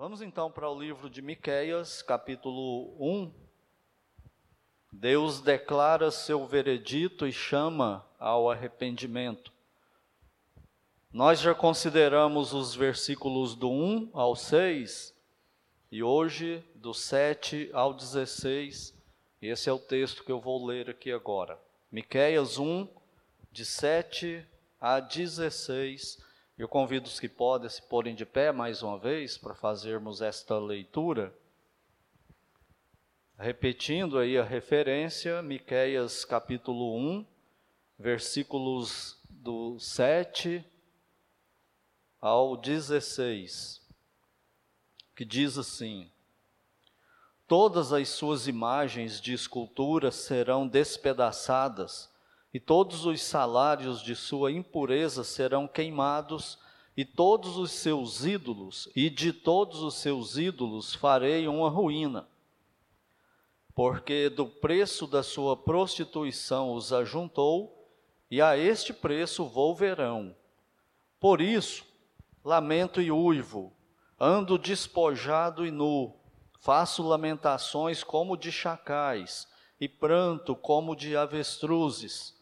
Vamos então para o livro de Miqueias, capítulo 1. Deus declara seu veredito e chama ao arrependimento. Nós já consideramos os versículos do 1 ao 6 e hoje do 7 ao 16. Esse é o texto que eu vou ler aqui agora. Miqueias 1 de 7 a 16 eu convido os que podem se porem de pé mais uma vez para fazermos esta leitura. Repetindo aí a referência, Miqueias capítulo 1, versículos do 7 ao 16, que diz assim: Todas as suas imagens de escultura serão despedaçadas, e todos os salários de sua impureza serão queimados, e todos os seus ídolos, e de todos os seus ídolos farei uma ruína. Porque do preço da sua prostituição os ajuntou, e a este preço volverão. Por isso, lamento e uivo, ando despojado e nu, faço lamentações como de chacais, e pranto como de avestruzes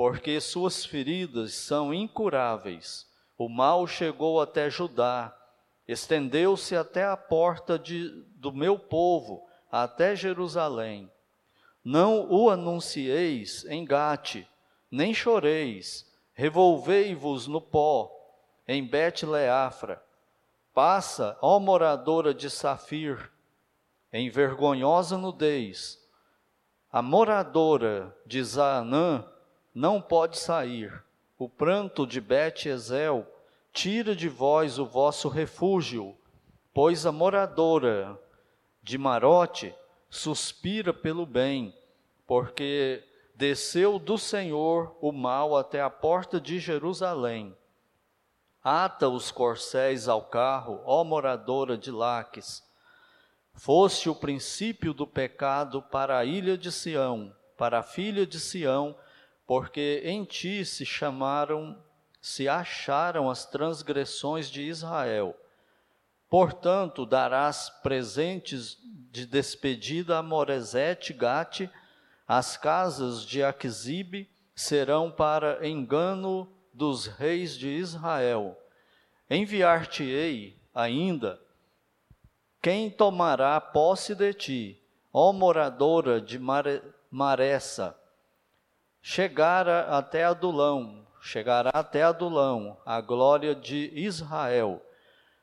porque suas feridas são incuráveis. O mal chegou até Judá, estendeu-se até a porta de, do meu povo, até Jerusalém. Não o anuncieis em Gate, nem choreis, revolvei-vos no pó, em Bet-Leafra. Passa, ó moradora de Safir, em vergonhosa nudez. A moradora de Zaanã não pode sair. O pranto de Bet-Ezel tira de vós o vosso refúgio, pois a moradora de Marote suspira pelo bem, porque desceu do Senhor o mal até a porta de Jerusalém. Ata os corcéis ao carro, ó moradora de Laques. Foste o princípio do pecado para a ilha de Sião, para a filha de Sião, porque em ti se chamaram, se acharam as transgressões de Israel. Portanto, darás presentes de despedida a Moresete Gate, as casas de Aquisibe serão para engano dos reis de Israel. Enviar-te-ei ainda quem tomará posse de ti, ó moradora de Mare, Maressa, chegara até Adulão, chegará até Adulão, a glória de Israel.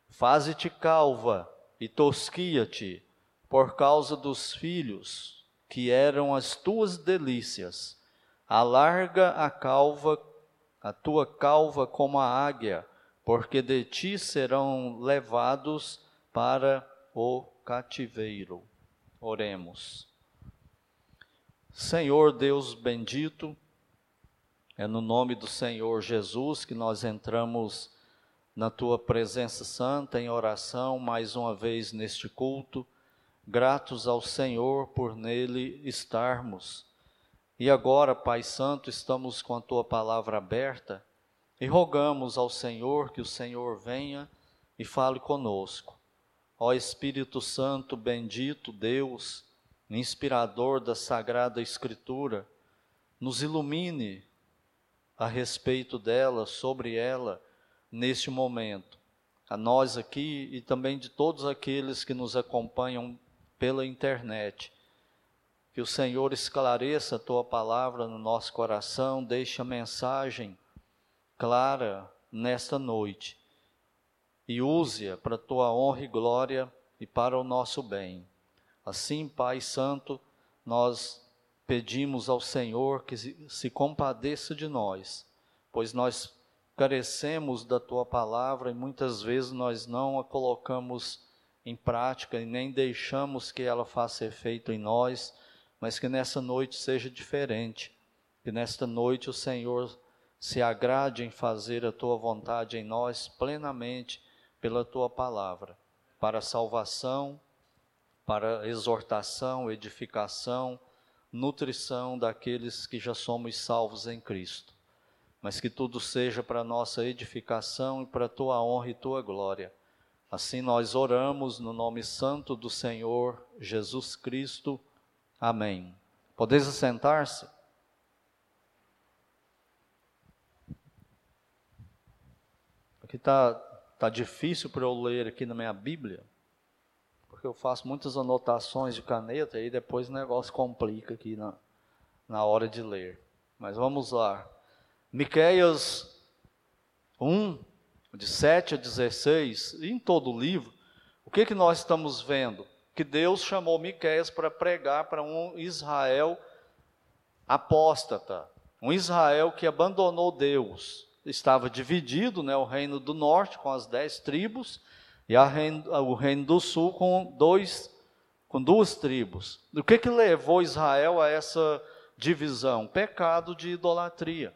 Faze-te calva e tosquia-te por causa dos filhos, que eram as tuas delícias. Alarga a calva, a tua calva como a águia, porque de ti serão levados para o cativeiro. Oremos. Senhor Deus bendito, é no nome do Senhor Jesus que nós entramos na tua presença santa em oração mais uma vez neste culto, gratos ao Senhor por nele estarmos. E agora, Pai Santo, estamos com a tua palavra aberta e rogamos ao Senhor que o Senhor venha e fale conosco. Ó Espírito Santo bendito, Deus, inspirador da Sagrada Escritura, nos ilumine a respeito dela, sobre ela, neste momento. A nós aqui e também de todos aqueles que nos acompanham pela internet. Que o Senhor esclareça a tua palavra no nosso coração, deixe a mensagem clara nesta noite e use-a para a tua honra e glória e para o nosso bem. Assim, Pai Santo, nós pedimos ao Senhor que se compadeça de nós, pois nós carecemos da tua palavra e muitas vezes nós não a colocamos em prática e nem deixamos que ela faça efeito em nós, mas que nessa noite seja diferente, que nesta noite o Senhor se agrade em fazer a tua vontade em nós plenamente pela tua palavra, para a salvação para exortação, edificação, nutrição daqueles que já somos salvos em Cristo. Mas que tudo seja para nossa edificação e para tua honra e tua glória. Assim nós oramos no nome santo do Senhor Jesus Cristo. Amém. Podeis assentar-se? Aqui está tá difícil para eu ler aqui na minha Bíblia, eu faço muitas anotações de caneta e depois o negócio complica aqui na, na hora de ler. Mas vamos lá. Miqueias 1, de 7 a 16, em todo o livro, o que, que nós estamos vendo? Que Deus chamou Miqueias para pregar para um Israel apóstata, um Israel que abandonou Deus, estava dividido, né, o reino do norte com as dez tribos e reino, o reino do sul com dois, com duas tribos. O que que levou Israel a essa divisão? Pecado de idolatria.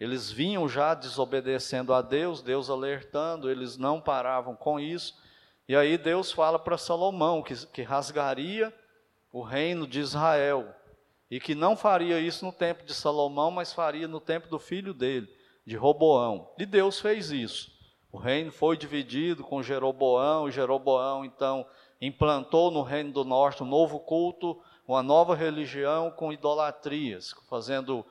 Eles vinham já desobedecendo a Deus, Deus alertando, eles não paravam com isso. E aí Deus fala para Salomão que, que rasgaria o reino de Israel e que não faria isso no tempo de Salomão, mas faria no tempo do filho dele de Roboão. E Deus fez isso. O reino foi dividido com Jeroboão, e Jeroboão então implantou no reino do norte um novo culto, uma nova religião com idolatrias, fazendo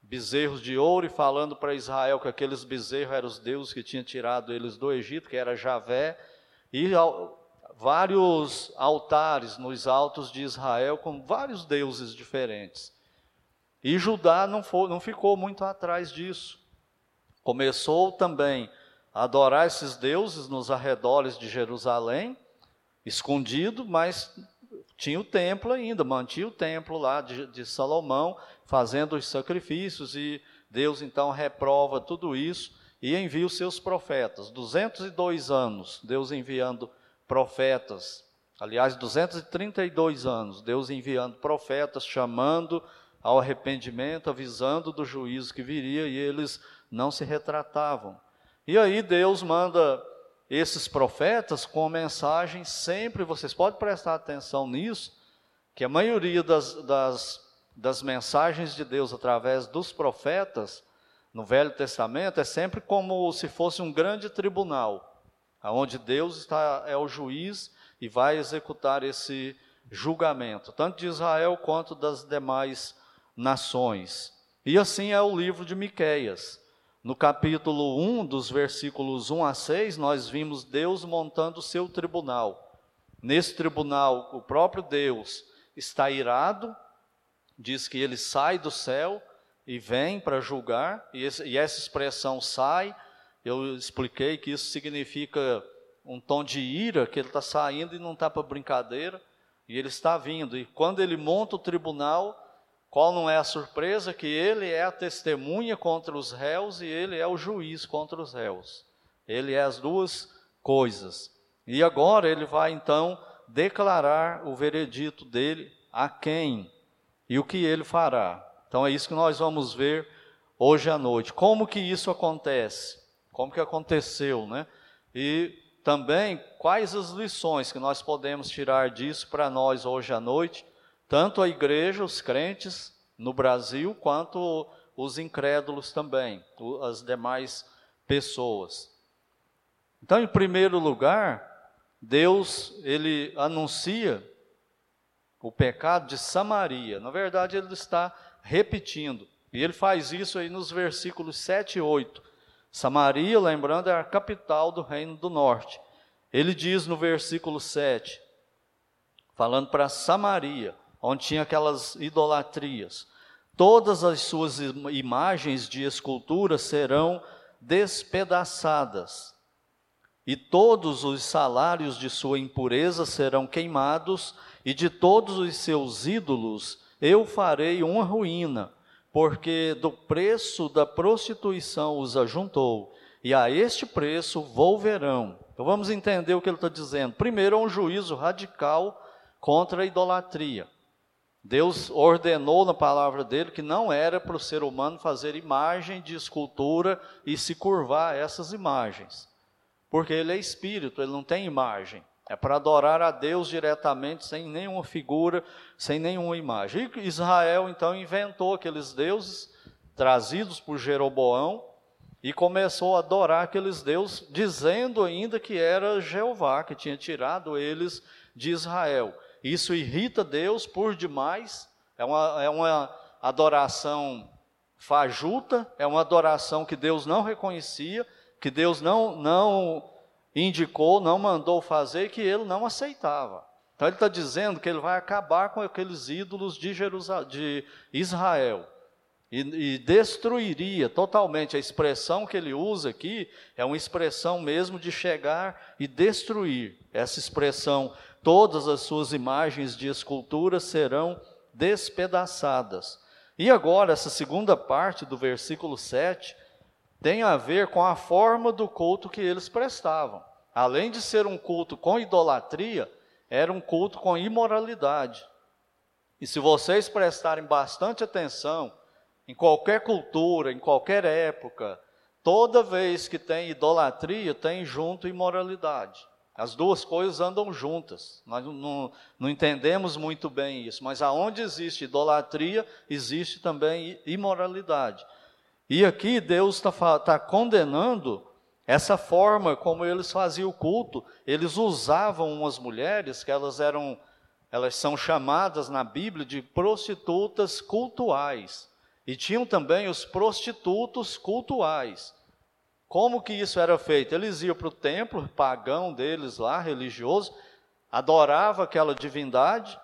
bezerros de ouro e falando para Israel que aqueles bezerros eram os deuses que tinham tirado eles do Egito, que era Javé, e vários altares nos altos de Israel com vários deuses diferentes. E Judá não, foi, não ficou muito atrás disso começou também adorar esses deuses nos arredores de Jerusalém, escondido, mas tinha o templo ainda, mantinha o templo lá de, de Salomão, fazendo os sacrifícios, e Deus então reprova tudo isso e envia os seus profetas. 202 anos, Deus enviando profetas. Aliás, 232 anos, Deus enviando profetas, chamando ao arrependimento, avisando do juízo que viria, e eles não se retratavam. E aí Deus manda esses profetas com mensagem sempre, vocês podem prestar atenção nisso, que a maioria das, das, das mensagens de Deus através dos profetas no Velho Testamento é sempre como se fosse um grande tribunal, onde Deus está, é o juiz e vai executar esse julgamento, tanto de Israel quanto das demais nações. E assim é o livro de Miqueias. No capítulo 1, dos versículos 1 a 6, nós vimos Deus montando o seu tribunal. Nesse tribunal, o próprio Deus está irado, diz que ele sai do céu e vem para julgar, e, esse, e essa expressão sai, eu expliquei que isso significa um tom de ira, que ele está saindo e não está para brincadeira, e ele está vindo. E quando ele monta o tribunal, qual não é a surpresa? Que ele é a testemunha contra os réus e ele é o juiz contra os réus. Ele é as duas coisas. E agora ele vai então declarar o veredito dele a quem e o que ele fará. Então é isso que nós vamos ver hoje à noite. Como que isso acontece? Como que aconteceu, né? E também quais as lições que nós podemos tirar disso para nós hoje à noite tanto a igreja, os crentes no Brasil, quanto os incrédulos também, as demais pessoas. Então, em primeiro lugar, Deus ele anuncia o pecado de Samaria. Na verdade, ele está repetindo. E ele faz isso aí nos versículos 7 e 8. Samaria, lembrando, é a capital do reino do norte. Ele diz no versículo 7, falando para Samaria: onde tinha aquelas idolatrias. Todas as suas imagens de escultura serão despedaçadas, e todos os salários de sua impureza serão queimados, e de todos os seus ídolos eu farei uma ruína, porque do preço da prostituição os ajuntou, e a este preço volverão. Então vamos entender o que ele está dizendo. Primeiro, é um juízo radical contra a idolatria. Deus ordenou na palavra dele que não era para o ser humano fazer imagem de escultura e se curvar a essas imagens, porque ele é espírito, ele não tem imagem. É para adorar a Deus diretamente, sem nenhuma figura, sem nenhuma imagem. E Israel então inventou aqueles deuses trazidos por Jeroboão e começou a adorar aqueles deuses, dizendo ainda que era Jeová que tinha tirado eles de Israel. Isso irrita Deus por demais, é uma, é uma adoração fajuta, é uma adoração que Deus não reconhecia, que Deus não, não indicou, não mandou fazer e que ele não aceitava. Então ele está dizendo que ele vai acabar com aqueles ídolos de, Jerusalém, de Israel e, e, destruiria totalmente. A expressão que ele usa aqui é uma expressão mesmo de chegar e destruir. Essa expressão, todas as suas imagens de escultura serão despedaçadas. E agora, essa segunda parte do versículo 7 tem a ver com a forma do culto que eles prestavam. Além de ser um culto com idolatria, era um culto com imoralidade. E se vocês prestarem bastante atenção, em qualquer cultura, em qualquer época, toda vez que tem idolatria, tem junto imoralidade. As duas coisas andam juntas. Nós não, não, entendemos muito bem isso, mas aonde existe idolatria, existe também imoralidade. E aqui Deus está tá condenando essa forma como eles faziam o culto. Eles usavam umas mulheres que elas eram, elas são chamadas na Bíblia de prostitutas cultuais. E tinham também os prostitutos cultuais. Como que isso era feito? Eles iam para o templo pagão deles lá, religioso, adorava aquela divindade,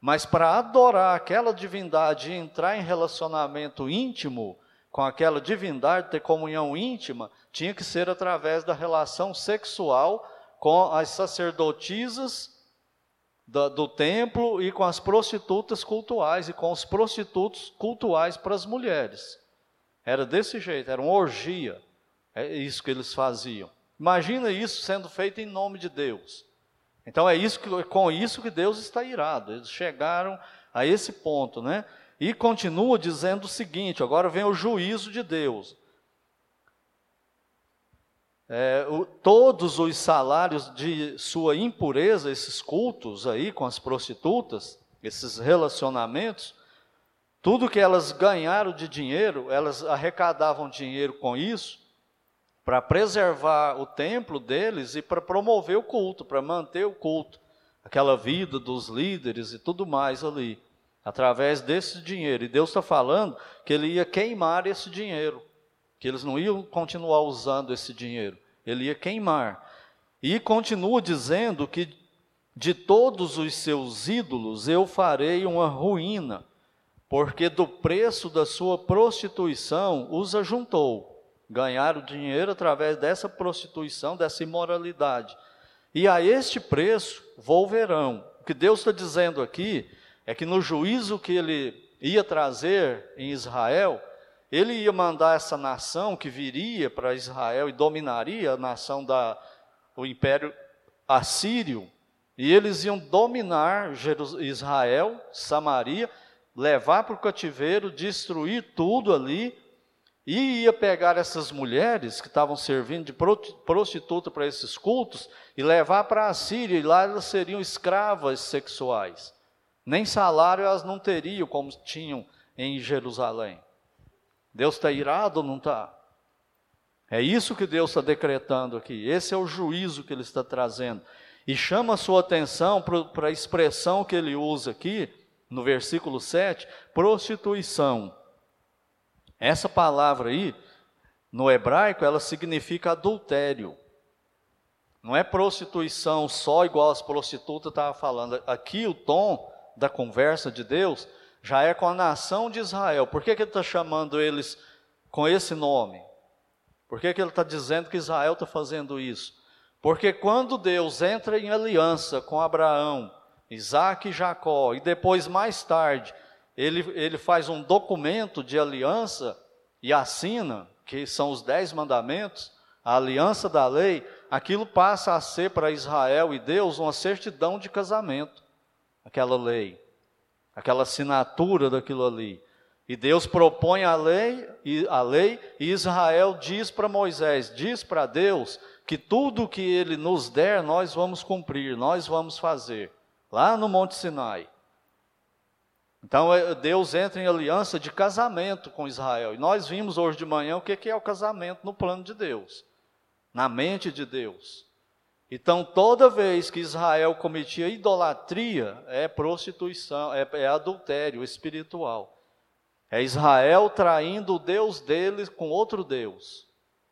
mas para adorar aquela divindade e entrar em relacionamento íntimo com aquela divindade, ter comunhão íntima, tinha que ser através da relação sexual com as sacerdotisas do, do templo e com as prostitutas cultuais e com os prostitutos cultuais para as mulheres. Era desse jeito, era uma orgia. É isso que eles faziam. Imagina isso sendo feito em nome de Deus. Então é isso que, com isso que Deus está irado. Eles chegaram a esse ponto, né? E continua dizendo o seguinte: agora vem o juízo de Deus é, o, todos os salários de sua impureza, esses cultos aí com as prostitutas, esses relacionamentos, tudo que elas ganharam de dinheiro, elas arrecadavam dinheiro com isso para preservar o templo deles e para promover o culto, para manter o culto, aquela vida dos líderes e tudo mais ali, através desse dinheiro. E Deus está falando que Ele ia queimar esse dinheiro que eles não iam continuar usando esse dinheiro, ele ia queimar. E continua dizendo que de todos os seus ídolos eu farei uma ruína, porque do preço da sua prostituição os ajuntou. Ganharam dinheiro através dessa prostituição, dessa imoralidade. E a este preço volverão. O que Deus está dizendo aqui é que no juízo que ele ia trazer em Israel, ele ia mandar essa nação que viria para Israel e dominaria a nação da o império assírio, e eles iam dominar Israel, Samaria, levar para o cativeiro, destruir tudo ali, e ia pegar essas mulheres que estavam servindo de prostituta para esses cultos e levar para a Síria, e lá elas seriam escravas sexuais. Nem salário elas não teriam como tinham em Jerusalém. Deus está irado ou não está? É isso que Deus está decretando aqui. Esse é o juízo que Ele está trazendo. E chama a sua atenção para a expressão que ele usa aqui, no versículo 7, prostituição. Essa palavra aí, no hebraico, ela significa adultério. Não é prostituição só igual as prostitutas estavam falando. Aqui o tom da conversa de Deus já é com a nação de Israel. Por que, que ele está chamando eles com esse nome? Por que, que ele está dizendo que Israel está fazendo isso? Porque quando Deus entra em aliança com Abraão, Isaac e Jacó, e depois, mais tarde, ele, ele faz um documento de aliança e assina, que são os dez mandamentos, a aliança da lei, aquilo passa a ser para Israel e Deus uma certidão de casamento, aquela lei aquela assinatura daquilo ali. E Deus propõe a lei, e a lei, e Israel diz para Moisés, diz para Deus que tudo que ele nos der, nós vamos cumprir, nós vamos fazer, lá no Monte Sinai. Então é, Deus entra em aliança de casamento com Israel. E nós vimos hoje de manhã o que é o casamento no plano de Deus, na mente de Deus. Então, toda vez que Israel cometia idolatria, é prostituição, é, é adultério espiritual. É Israel traindo o Deus deles com outro Deus.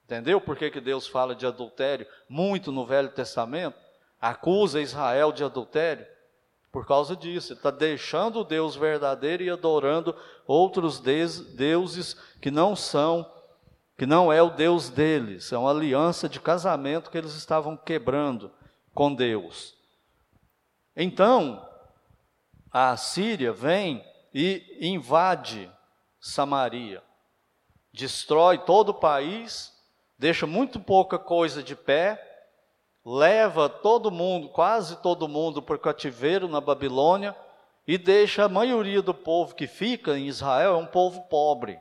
Entendeu por que, que Deus fala de adultério muito no Velho Testamento? Acusa Israel de adultério? Por causa disso, ele está deixando o Deus verdadeiro e adorando outros deuses que não são que não é o Deus deles, é uma aliança de casamento que eles estavam quebrando com Deus. Então, a Síria vem e invade Samaria, destrói todo o país, deixa muito pouca coisa de pé, leva todo mundo, quase todo mundo, para o cativeiro na Babilônia e deixa a maioria do povo que fica em Israel é um povo pobre.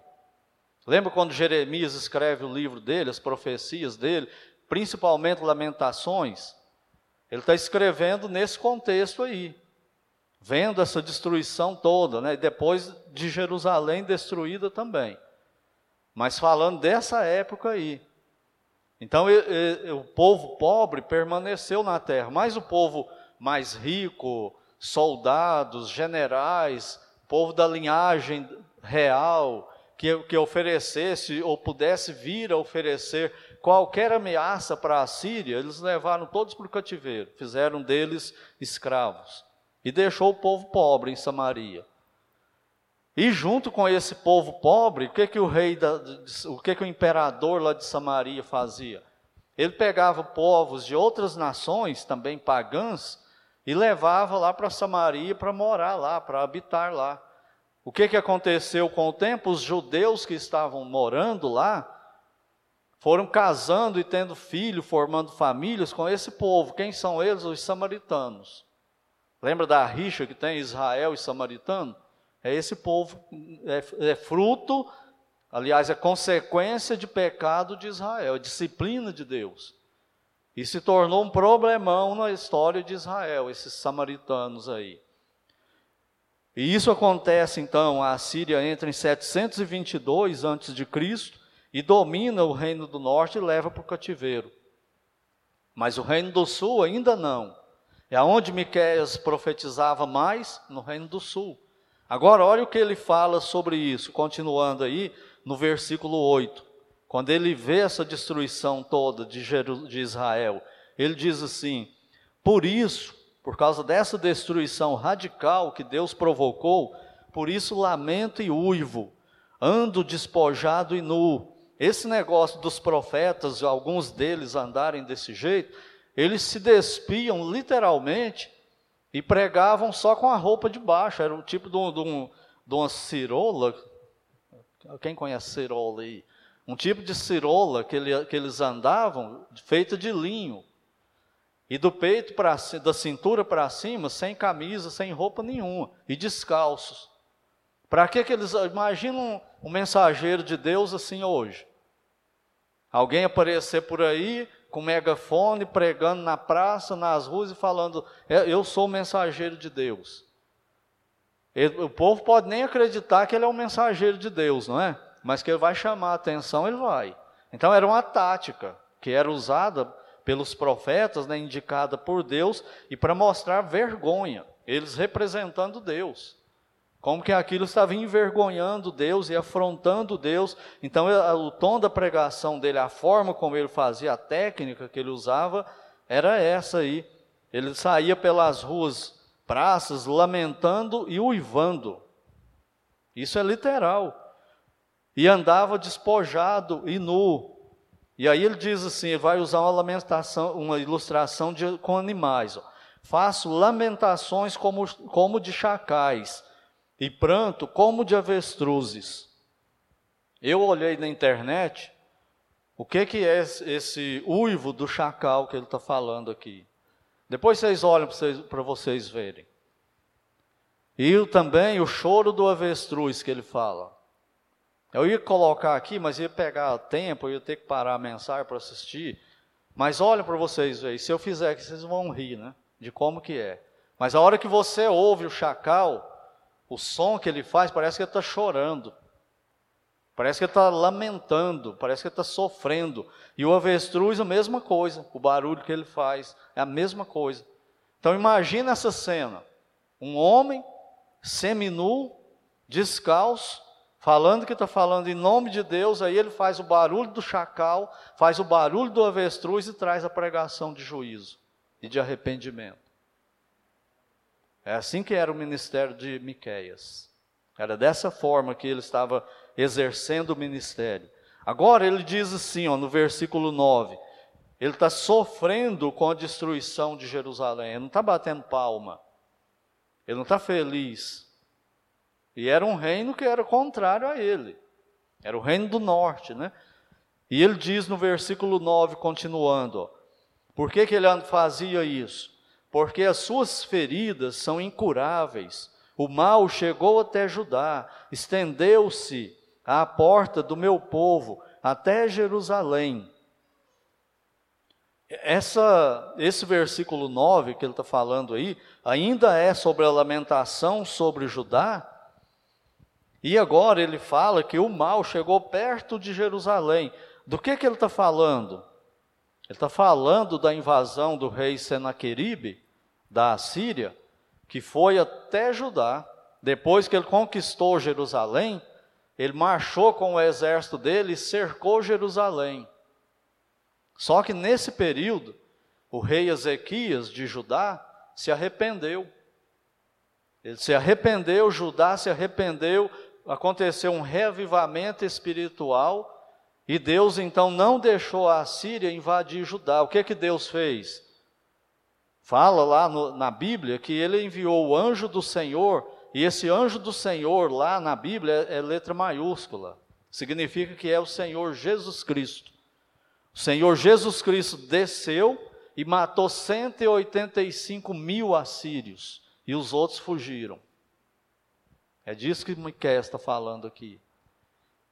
Lembra quando Jeremias escreve o livro dele, as profecias dele, principalmente Lamentações? Ele está escrevendo nesse contexto aí, vendo essa destruição toda, né? depois de Jerusalém destruída também. Mas falando dessa época aí. Então o povo pobre permaneceu na terra, mas o povo mais rico, soldados, generais, povo da linhagem real, que, que oferecesse ou pudesse vir a oferecer qualquer ameaça para a Síria, eles levaram todos para o cativeiro, fizeram deles escravos e deixou o povo pobre em Samaria. E junto com esse povo pobre, o que que o rei, da, o que que o imperador lá de Samaria fazia? Ele pegava povos de outras nações, também pagãs, e levava lá para Samaria para morar lá, para habitar lá. O que, que aconteceu com o tempo? Os judeus que estavam morando lá foram casando e tendo filho, formando famílias com esse povo. Quem são eles? Os samaritanos. Lembra da rixa que tem Israel e samaritano? É esse povo, é, é fruto, aliás, é consequência de pecado de Israel, é disciplina de Deus. E se tornou um problemão na história de Israel, esses samaritanos aí. E isso acontece então, a Síria entra em 722 a.C. e domina o reino do norte e leva para o cativeiro. Mas o reino do sul ainda não. É onde Miqueias profetizava mais, no reino do sul. Agora olha o que ele fala sobre isso, continuando aí no versículo 8. Quando ele vê essa destruição toda de, Israel, ele diz assim: Por isso por causa dessa destruição radical que Deus provocou, por isso lamento e uivo, ando despojado e nu. Esse negócio dos profetas, alguns deles andarem desse jeito, eles se despiam literalmente e pregavam só com a roupa de baixo. Era um tipo de, um, de, um, de uma cirola. Quem conhece cirola aí? Um tipo de cirola que, ele, que eles andavam, feita de linho. E do peito para da cintura para cima, sem camisa, sem roupa nenhuma, e descalços. Para que que eles imaginam um mensageiro de Deus assim hoje? Alguém aparecer por aí com megafone, pregando na praça, nas ruas e falando: é, Eu sou o mensageiro de Deus. O povo pode nem acreditar que ele é um mensageiro de Deus, não é? Mas que ele vai chamar a atenção, ele vai. Então era uma tática que era usada pelos profetas, né, indicada por Deus, e para mostrar vergonha, eles representando Deus. Como que aquilo estava envergonhando Deus e afrontando Deus. Então, o tom da pregação dele, a forma como ele fazia, a técnica que ele usava, era essa aí. Ele saía pelas ruas, praças, lamentando e uivando. Isso é literal. E andava despojado e nu, e aí ele diz assim, ele vai usar uma lamentação, uma ilustração de, com animais. Ó. Faço lamentações como, como de chacais e pranto como de avestruzes. Eu olhei na internet o que, que é esse uivo do chacal que ele está falando aqui. Depois vocês olham para vocês, vocês verem. E também o choro do avestruz que ele fala. Eu ia colocar aqui, mas ia pegar tempo, ia ter que parar a mensagem para assistir. Mas olha para vocês aí, se eu fizer aqui, vocês vão rir, né? De como que é. Mas a hora que você ouve o chacal, O som que ele faz parece que ele está chorando. Parece que ele está lamentando, parece que ele está sofrendo. E o avestruz, a mesma coisa, o barulho que ele faz é a mesma coisa. Então imagina essa cena: um homem seminu, descalço, falando que está falando em nome de Deus, aí ele faz o barulho do chacal, faz o barulho do avestruz e traz a pregação de juízo e de arrependimento. É assim que era o ministério de Miqueias. Era dessa forma que ele estava exercendo o ministério. Agora ele diz assim, ó, no versículo 9: ele está sofrendo com a destruição de Jerusalém, ele não está batendo palma, ele não está feliz. E era um reino que era contrário a ele, era o reino do norte, né? E ele diz no versículo 9, continuando: ó, por que, que ele fazia isso? Porque as suas feridas são incuráveis, o mal chegou até Judá, estendeu-se à porta do meu povo, até Jerusalém. Essa, esse versículo 9 que ele está falando aí, ainda é sobre a lamentação sobre Judá, e agora ele fala que o mal chegou perto de Jerusalém. Do que, que ele está falando? Ele está falando da invasão do rei Senaqueribe, da Assíria, que foi até Judá. Depois que ele conquistou Jerusalém, ele marchou com o exército dele e cercou Jerusalém. Só que nesse período, o rei Ezequias de Judá se arrependeu. Ele se arrependeu, Judá se arrependeu, aconteceu um reavivamento espiritual e Deus então não deixou a Síria invadir Judá. O que que Deus fez? Fala lá no, na Bíblia que ele enviou o anjo do Senhor e esse anjo do Senhor, lá na Bíblia, é, é letra maiúscula. Significa que é o Senhor Jesus Cristo. O Senhor Jesus Cristo desceu e matou 185 mil assírios. E os outros fugiram. É disso que Miquel está falando aqui.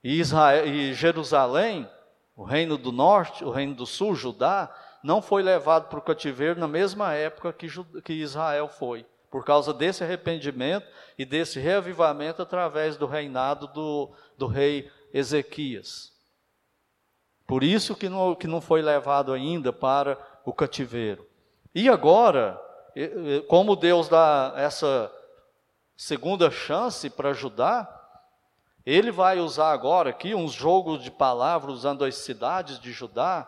E, Israel, e Jerusalém, o reino do norte, o reino do sul, Judá, não foi levado para o cativeiro na mesma época que, que Israel foi por causa desse arrependimento e desse reavivamento através do reinado do, do rei Ezequias. Por isso que não, que não foi levado ainda para o cativeiro. E agora, como Deus dá essa segunda chance para ajudar, ele vai usar agora aqui uns jogos de palavras usando as cidades de Judá,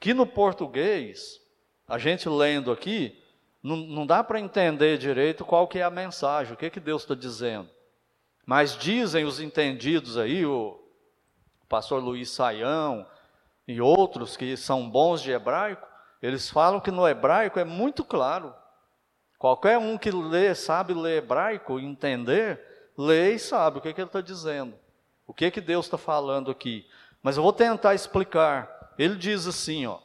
que no português, a gente lendo aqui, não, não dá para entender direito qual que é a mensagem, o que, que Deus está dizendo. Mas dizem os entendidos aí, o pastor Luiz Saião e outros que são bons de hebraico, eles falam que no hebraico é muito claro. Qualquer um que lê, sabe ler hebraico, entender, lê e sabe o que, que ele está dizendo. O que, que Deus está falando aqui. Mas eu vou tentar explicar. Ele diz assim, ó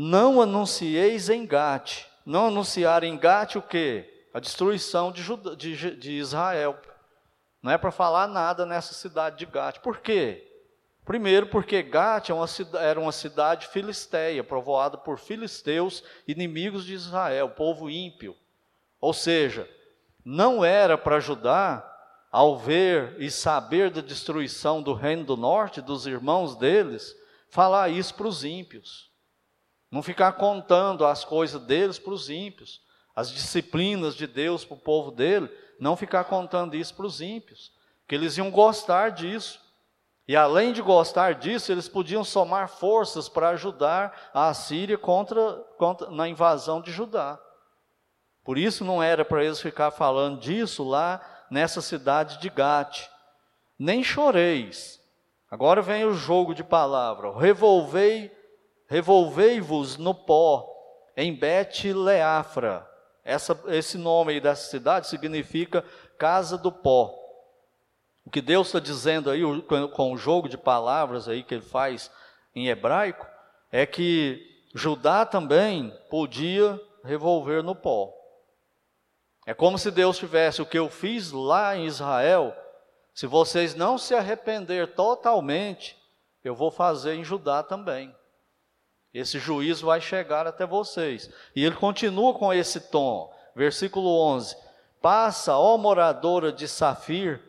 não anuncieis em Gate. Não anunciar em Gate o quê? A destruição de, Juda, de, de Israel. Não é para falar nada nessa cidade de Gate. Por quê? Primeiro, porque Gate é era uma cidade filisteia, povoada por filisteus, inimigos de Israel, povo ímpio. Ou seja, não era para ajudar, ao ver e saber da destruição do reino do norte, dos irmãos deles, falar isso para os ímpios. Não ficar contando as coisas deles para os ímpios, as disciplinas de Deus para o povo dele, não ficar contando isso para os ímpios, que eles iam gostar disso. E além de gostar disso, eles podiam somar forças para ajudar a Síria contra, contra, na invasão de Judá. Por isso não era para eles ficar falando disso lá nessa cidade de Gate. Nem choreis. Agora vem o jogo de palavra. Revolvei revolvei-vos no pó, em Bet-Leafra. esse nome aí dessa cidade significa casa do pó. O que Deus está dizendo aí, com o jogo de palavras aí que ele faz em hebraico, é que Judá também podia revolver no pó. É como se Deus tivesse o que eu fiz lá em Israel, se vocês não se arrepender totalmente, eu vou fazer em Judá também. Esse juízo vai chegar até vocês. E ele continua com esse tom, versículo 11: Passa, ó moradora de Safir,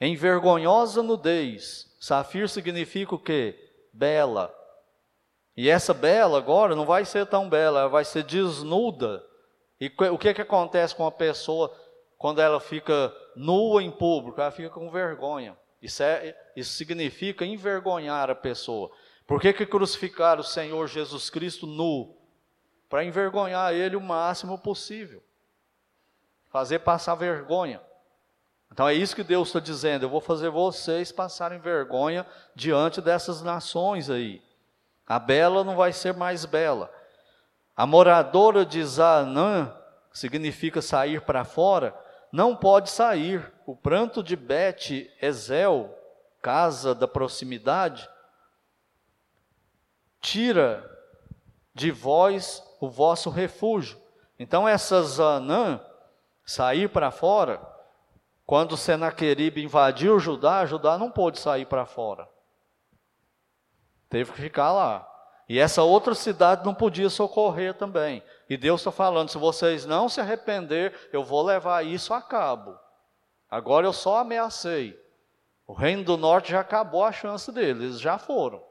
em vergonhosa nudez. Safir significa o quê? Bela. E essa bela agora não vai ser tão bela, ela vai ser desnuda. E o que, que acontece com a pessoa quando ela fica nua em público? Ela fica com vergonha. Isso, é, isso significa envergonhar a pessoa. Por que, que crucificaram o Senhor Jesus Cristo nu? Para envergonhar ele o máximo possível. Fazer passar vergonha. Então é isso que Deus está dizendo. Eu vou fazer vocês passarem vergonha diante dessas nações aí. A bela não vai ser mais bela. A moradora de Zanã, significa sair para fora, não pode sair. O pranto de Bet Ezel, casa da proximidade, tira de vós o vosso refúgio. Então essa Zanã, sair para fora, quando Senaqueribe invadiu Judá, Judá não pôde sair para fora. Teve que ficar lá. E essa outra cidade não podia socorrer também. E Deus está falando: se vocês não se arrepender, eu vou levar isso a cabo. Agora eu só ameacei. O reino do norte já acabou a chance deles, eles já foram.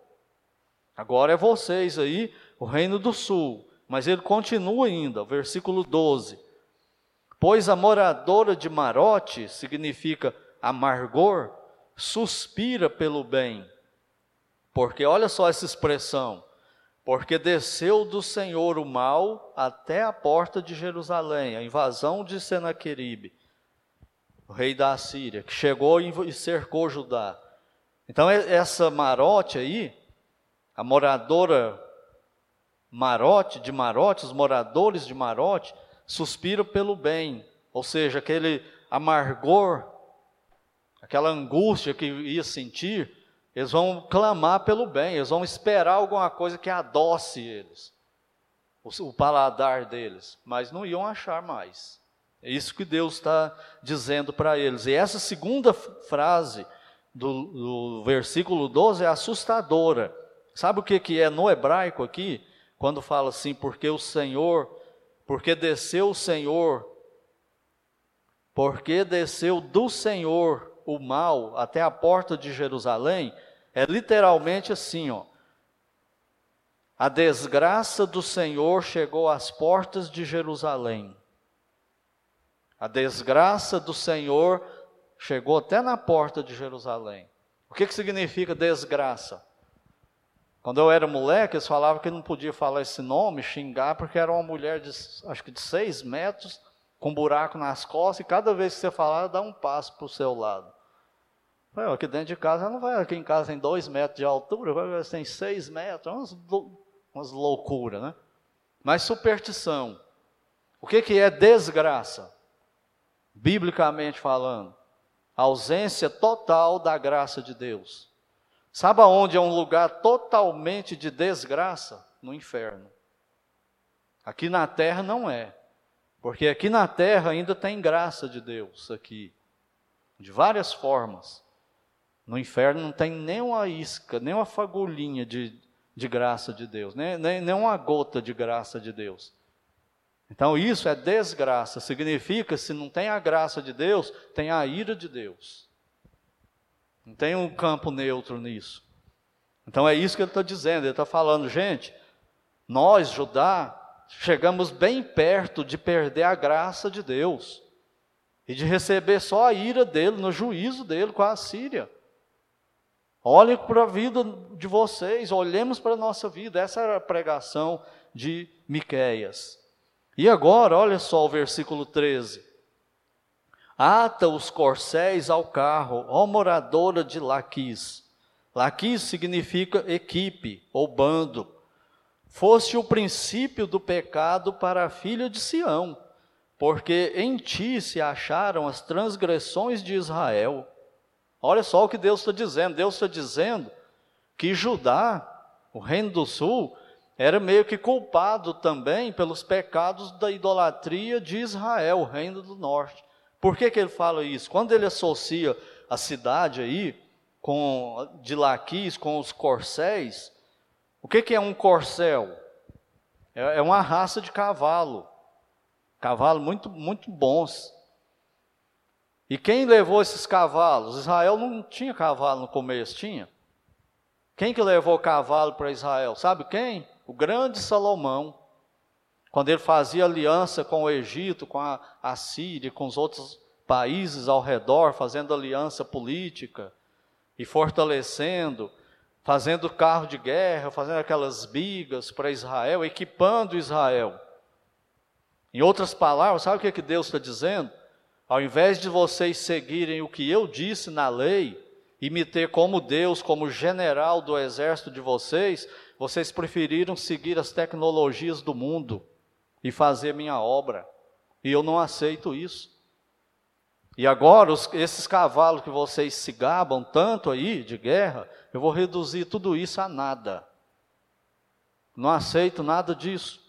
Agora é vocês aí, o reino do sul. Mas ele continua ainda, versículo 12. Pois a moradora de Marote, significa amargor, suspira pelo bem porque olha só essa expressão: porque desceu do Senhor o mal até a porta de Jerusalém, a invasão de Senaqueribe, o rei da Assíria, que chegou e cercou Judá. Então, essa Marote aí, a moradora Marote, de Marote, os moradores de Marote, suspiram pelo bem, ou seja, aquele amargor, aquela angústia que ia sentir, eles vão clamar pelo bem, eles vão esperar alguma coisa que adoce eles, o, paladar deles, mas não iam achar mais. É isso que Deus está dizendo para eles. E essa segunda frase do, do, versículo 12 é assustadora. Sabe o que, que é no hebraico aqui? Quando fala assim, porque o Senhor, porque desceu o Senhor, porque desceu do Senhor o mal até a porta de Jerusalém, é literalmente assim, ó. A desgraça do Senhor chegou às portas de Jerusalém. A desgraça do Senhor chegou até na porta de Jerusalém. O que, que significa desgraça? Quando eu era moleque, eles falavam que não podia falar esse nome, xingar, porque era uma mulher de, acho que de seis metros, com buraco nas costas, e cada vez que você falava, dá um passo para o seu lado. Aqui dentro de casa, não vai, aqui em casa tem dois metros de altura, vai, tem seis metros, umas, umas loucuras, né? Mas superstição. O que, que é desgraça? Biblicamente falando, ausência total da graça de Deus. Sabe aonde é um lugar totalmente de desgraça? No inferno. Aqui na terra não é. Porque aqui na terra ainda tem graça de Deus aqui. De várias formas. No inferno não tem nem uma isca, nem uma fagulhinha de, de graça de Deus, nem, nem, nem uma gota de graça de Deus. Então isso é desgraça, significa se não tem a graça de Deus, tem a ira de Deus. Não tem um campo neutro nisso. Então é isso que ele está dizendo, ele está falando, gente, nós, Judá, chegamos bem perto de perder a graça de Deus e de receber só a ira dele, no juízo dele com a Síria. Olhem para a vida de vocês, olhemos para a nossa vida. Essa era a pregação de Miqueias. E agora, olha só o versículo 13. Ata os corcéis ao carro, ó moradora de Laquis. Laquis significa equipe ou bando. Fosse o princípio do pecado para a filha de Sião, porque em ti se acharam as transgressões de Israel. Olha só o que Deus está dizendo. Deus está dizendo que Judá, o reino do sul, era meio que culpado também pelos pecados da idolatria de Israel, o reino do norte. Por que, que ele fala isso? Quando ele associa a cidade aí com de Laquis com os corcéis, o que, que é um corcel? É, é uma raça de cavalo, cavalo muito muito bons. E quem levou esses cavalos? Israel não tinha cavalo no começo, tinha? Quem que levou cavalo para Israel? Sabe quem? O grande Salomão. Quando ele fazia aliança com o Egito, com a, a Síria, com os outros países ao redor, fazendo aliança política e fortalecendo, fazendo carro de guerra, fazendo aquelas bigas para Israel, equipando Israel. Em outras palavras, sabe o que, é que Deus está dizendo? Ao invés de vocês seguirem o que eu disse na lei e me ter como Deus, como general do exército de vocês, vocês preferiram seguir as tecnologias do mundo e fazer minha obra. E eu não aceito isso. E agora, os, esses cavalos que vocês se gabam tanto aí de guerra, eu vou reduzir tudo isso a nada. Não aceito nada disso.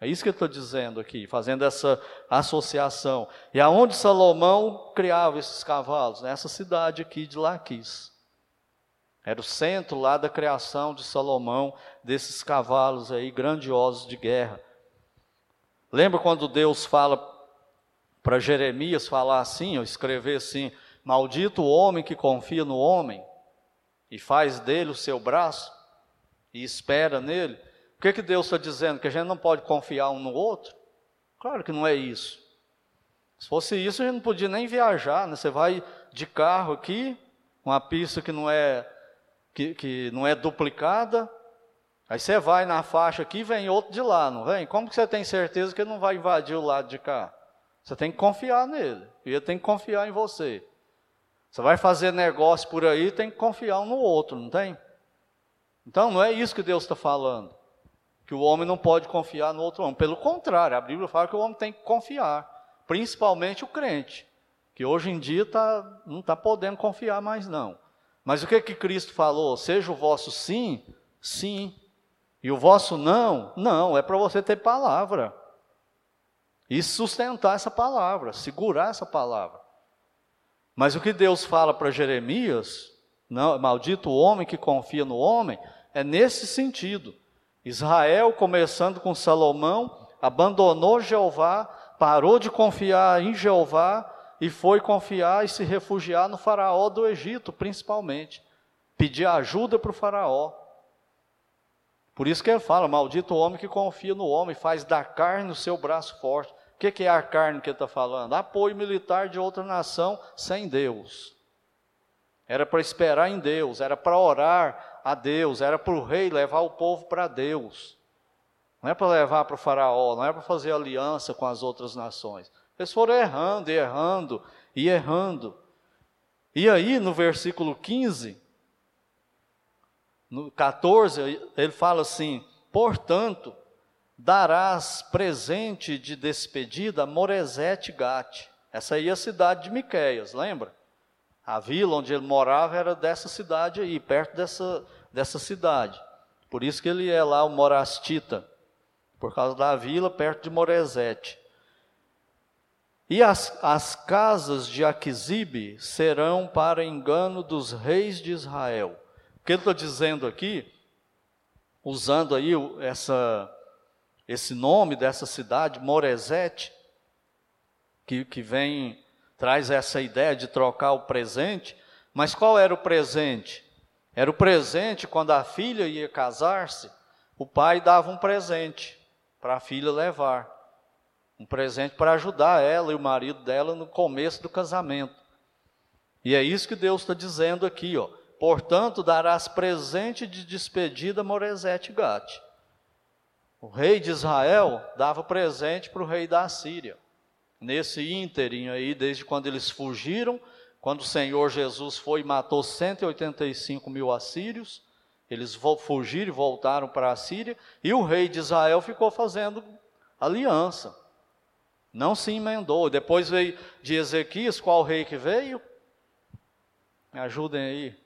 É isso que eu estou dizendo aqui, fazendo essa associação. E aonde Salomão criava esses cavalos? Nessa cidade aqui de Laquis. Era o centro lá da criação de Salomão, desses cavalos aí grandiosos de guerra. Lembra quando Deus fala para Jeremias falar assim, ou escrever assim: Maldito o homem que confia no homem e faz dele o seu braço e espera nele. O que, que Deus está dizendo? Que a gente não pode confiar um no outro? Claro que não é isso. Se fosse isso, a gente não podia nem viajar. Né? Você vai de carro aqui, uma pista que não é que, que não é duplicada. Aí você vai na faixa aqui, vem outro de lá, não vem? Como que você tem certeza que ele não vai invadir o lado de cá? Você tem que confiar nele. E ele tem que confiar em você. Você vai fazer negócio por aí, tem que confiar um no outro, não tem? Então não é isso que Deus está falando que o homem não pode confiar no outro homem. Pelo contrário, a Bíblia fala que o homem tem que confiar, principalmente o crente, que hoje em dia tá, não está podendo confiar mais não. Mas o que que Cristo falou? Seja o vosso sim, sim, e o vosso não, não, é para você ter palavra. E sustentar essa palavra, segurar essa palavra. Mas o que Deus fala para Jeremias, não, maldito o homem que confia no homem, é nesse sentido. Israel, começando com Salomão, abandonou Jeová, parou de confiar em Jeová e foi confiar e se refugiar no Faraó do Egito, principalmente. Pedir ajuda para o Faraó. Por isso que ele fala: Maldito o homem que confia no homem, faz da carne o seu braço forte. O que, que é a carne que ele está falando? Apoio militar de outra nação sem Deus. Era para esperar em Deus, era para orar a Deus, era para o rei levar o povo para Deus. Não é para levar para o faraó, não é para fazer aliança com as outras nações. Eles foram errando, e errando e errando. E aí, no versículo 15, no 14, ele fala assim: Portanto, darás presente de despedida a Moresete Gate. Essa aí é a cidade de Miqueias, lembra? A vila onde ele morava era dessa cidade aí, perto dessa, dessa cidade. Por isso que ele é lá o Morastita, por causa da vila perto de Moresete. E as, as casas de Aquisibe serão para engano dos reis de Israel. Que ele está dizendo aqui, usando aí essa, esse nome dessa cidade, Moresete, que, que vem traz essa ideia de trocar o presente, mas qual era o presente? Era o presente quando a filha ia casar-se, o pai dava um presente para a filha levar. Um presente para ajudar ela e o marido dela no começo do casamento. E é isso que Deus está dizendo aqui, ó. Portanto, darás presente de despedida a Moresete Gate. O rei de Israel dava presente para o rei da Síria nesse ínterim aí, desde quando eles fugiram, quando o Senhor Jesus foi e matou 185 mil assírios, eles fugiram e voltaram para a Síria, e o rei de Israel ficou fazendo aliança, não se emendou. Depois veio de Ezequias, qual rei que veio? Me ajudem aí.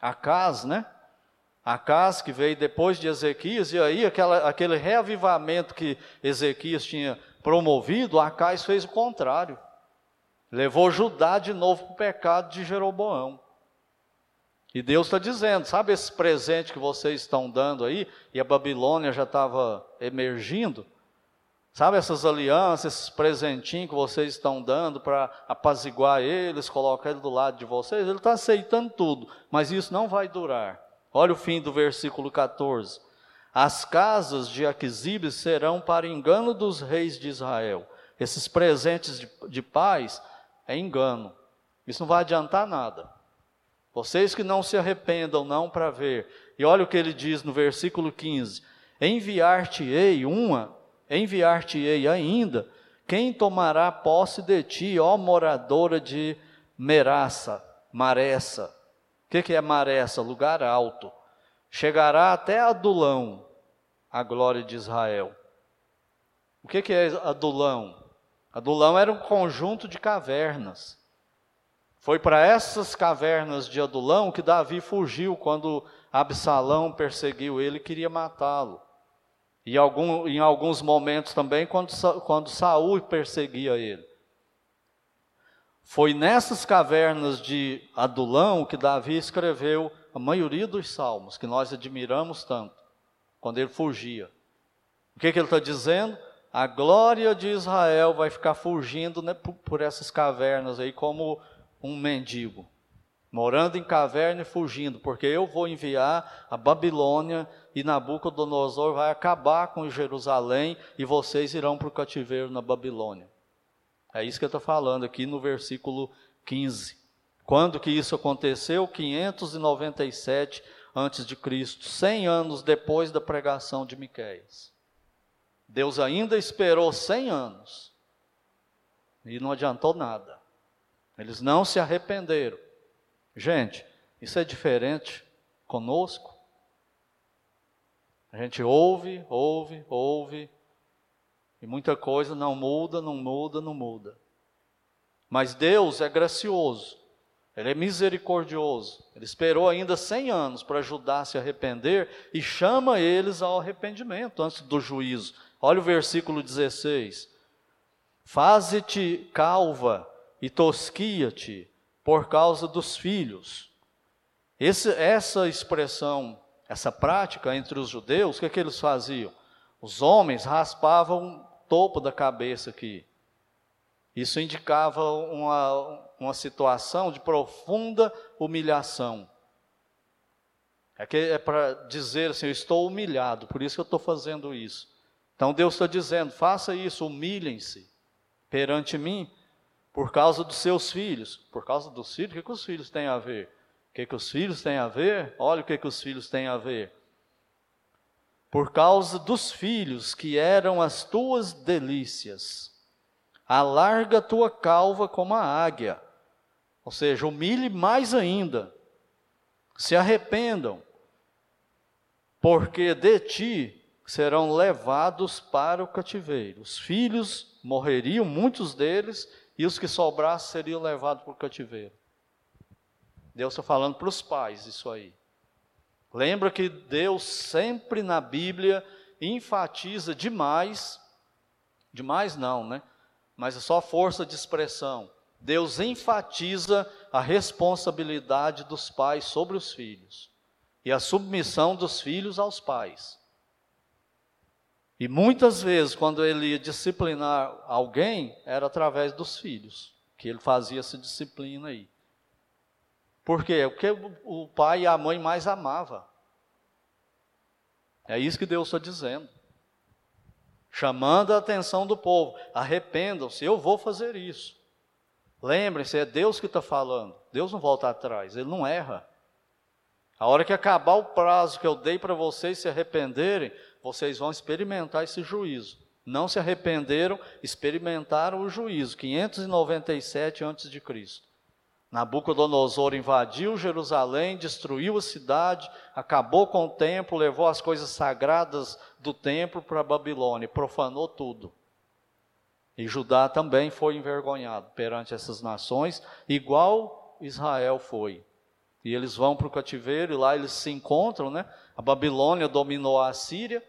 Acas, né? Acas que veio depois de Ezequias, e aí aquela, aquele reavivamento que Ezequias tinha promovido, Acais fez o contrário. Levou Judá de novo para o pecado de Jeroboão. E Deus está dizendo: sabe esse presente que vocês estão dando aí, e a Babilônia já estava emergindo? Sabe essas alianças, esses presentinhos que vocês estão dando para apaziguar eles, colocar ele do lado de vocês? Ele está aceitando tudo, mas isso não vai durar. Olha o fim do versículo 14. As casas de Aquisibes serão para engano dos reis de Israel. Esses presentes de, de paz é engano. Isso não vai adiantar nada. Vocês que não se arrependam, não para ver. E olha o que ele diz no versículo 15: Enviar-te-ei uma enviar-te-ei ainda quem tomará posse de ti, ó moradora de Meraça, Maressa. O que, que é Maressa? Lugar alto. Chegará até Adulão, a glória de Israel. O que, que é Adulão? Adulão era um conjunto de cavernas. Foi para essas cavernas de Adulão que Davi fugiu quando Absalão perseguiu ele e queria matá-lo. E algum, em alguns momentos também, quando, quando Saul perseguia ele. Foi nessas cavernas de Adulão que Davi escreveu a maioria dos salmos, que nós admiramos tanto, quando ele fugia. O que, que ele está dizendo? A glória de Israel vai ficar fugindo né, por, por essas cavernas aí como um mendigo morando em caverna e fugindo, porque eu vou enviar a Babilônia e Nabucodonosor vai acabar com Jerusalém e vocês irão para o cativeiro na Babilônia. É isso que eu estou falando aqui no versículo 15. Quando que isso aconteceu? 597 antes de Cristo, 100 anos depois da pregação de Miqueias. Deus ainda esperou 100 anos e não adiantou nada. Eles não se arrependeram. Gente, isso é diferente conosco. A gente ouve, ouve, ouve, e muita coisa não muda, não muda, não muda. Mas Deus é gracioso, Ele é misericordioso. Ele esperou ainda 100 anos para ajudar a se arrepender e chama eles ao arrependimento antes do juízo. Olha o versículo 16: Faze-te calva e tosquia-te por causa dos filhos. Esse, essa expressão, essa prática entre os judeus, o que, é que eles faziam? Os homens raspavam o topo da cabeça aqui. Isso indicava uma, uma situação de profunda humilhação. É, que é para dizer assim: eu estou humilhado, por isso que eu estou fazendo isso. Então Deus está dizendo: faça isso, humilhem-se perante mim, por causa dos seus filhos. Por causa dos filhos, o que, que os filhos têm a ver? O que, que os filhos têm a ver? Olha o que, que os filhos têm a ver. Por causa dos filhos que eram as tuas delícias, alarga tua calva como a águia. Ou seja, humilhe mais ainda. Se arrependam, porque de ti serão levados para o cativeiro. Os filhos morreriam, muitos deles, e os que sobrassem seriam levados para o cativeiro. Deus está falando para os pais isso aí. Lembra que Deus sempre na Bíblia enfatiza demais, demais não, né? Mas é só força de expressão. Deus enfatiza a responsabilidade dos pais sobre os filhos e a submissão dos filhos aos pais. E muitas vezes, quando ele ia disciplinar alguém, era através dos filhos, que ele fazia essa disciplina aí. Por quê? Porque o pai e a mãe mais amava. É isso que Deus está dizendo. Chamando a atenção do povo. Arrependam-se, eu vou fazer isso. Lembrem-se, é Deus que está falando. Deus não volta atrás, Ele não erra. A hora que acabar o prazo que eu dei para vocês se arrependerem, vocês vão experimentar esse juízo. Não se arrependeram, experimentaram o juízo. 597 a.C. Nabucodonosor invadiu Jerusalém, destruiu a cidade, acabou com o templo, levou as coisas sagradas do templo para Babilônia, profanou tudo. E Judá também foi envergonhado perante essas nações, igual Israel foi. E eles vão para o cativeiro e lá eles se encontram, né? A Babilônia dominou a Síria,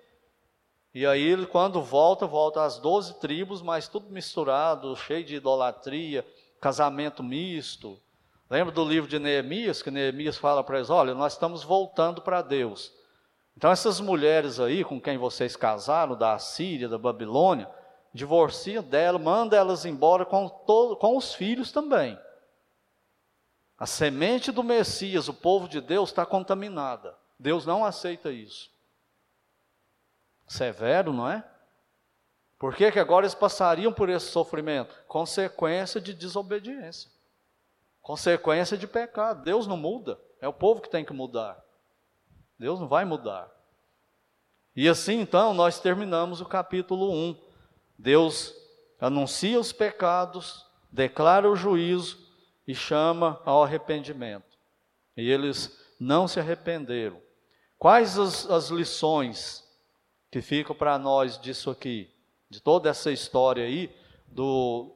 e aí, ele, quando volta, volta às doze tribos, mas tudo misturado, cheio de idolatria, casamento misto. Lembra do livro de Neemias, que Neemias fala para eles: olha, nós estamos voltando para Deus. Então, essas mulheres aí com quem vocês casaram, da Assíria, da Babilônia, divorcia dela, manda elas embora com, todo, com os filhos também. A semente do Messias, o povo de Deus, está contaminada. Deus não aceita isso. Severo, não é? Por que, que agora eles passariam por esse sofrimento? Consequência de desobediência. Consequência de pecado. Deus não muda. É o povo que tem que mudar. Deus não vai mudar. E assim então nós terminamos o capítulo 1. Deus anuncia os pecados, declara o juízo e chama ao arrependimento. E eles não se arrependeram. Quais as, as lições que ficam para nós disso aqui? De toda essa história aí do,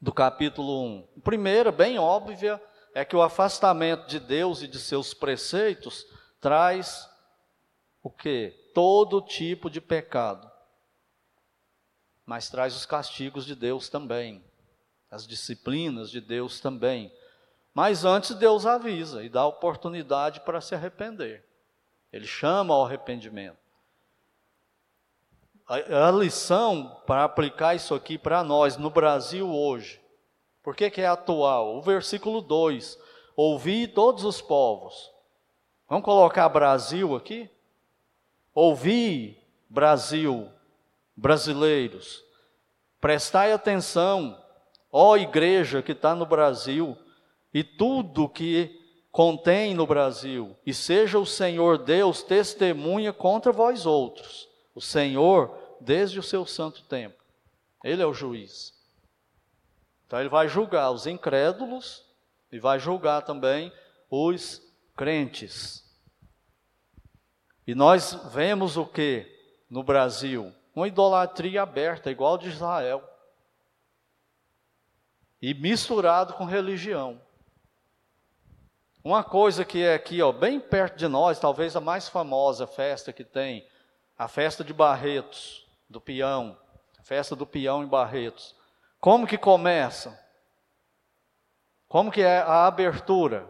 do capítulo 1. A primeira, bem óbvia, é que o afastamento de Deus e de seus preceitos traz o que? Todo tipo de pecado. Mas traz os castigos de Deus também as disciplinas de Deus também. Mas antes Deus avisa e dá oportunidade para se arrepender. Ele chama ao arrependimento. A, a lição para aplicar isso aqui para nós no Brasil hoje, por que, que é atual? O versículo 2: Ouvi todos os povos. Vamos colocar Brasil aqui? Ouvi, Brasil, brasileiros, prestai atenção Ó igreja que está no Brasil, e tudo que contém no Brasil, e seja o Senhor Deus testemunha contra vós outros. O Senhor, desde o seu santo tempo, Ele é o juiz. Então Ele vai julgar os incrédulos e vai julgar também os crentes. E nós vemos o que no Brasil? Uma idolatria aberta, igual de Israel e misturado com religião. Uma coisa que é aqui, ó, bem perto de nós, talvez a mais famosa festa que tem, a festa de Barretos, do peão, a festa do peão em Barretos. Como que começa? Como que é a abertura?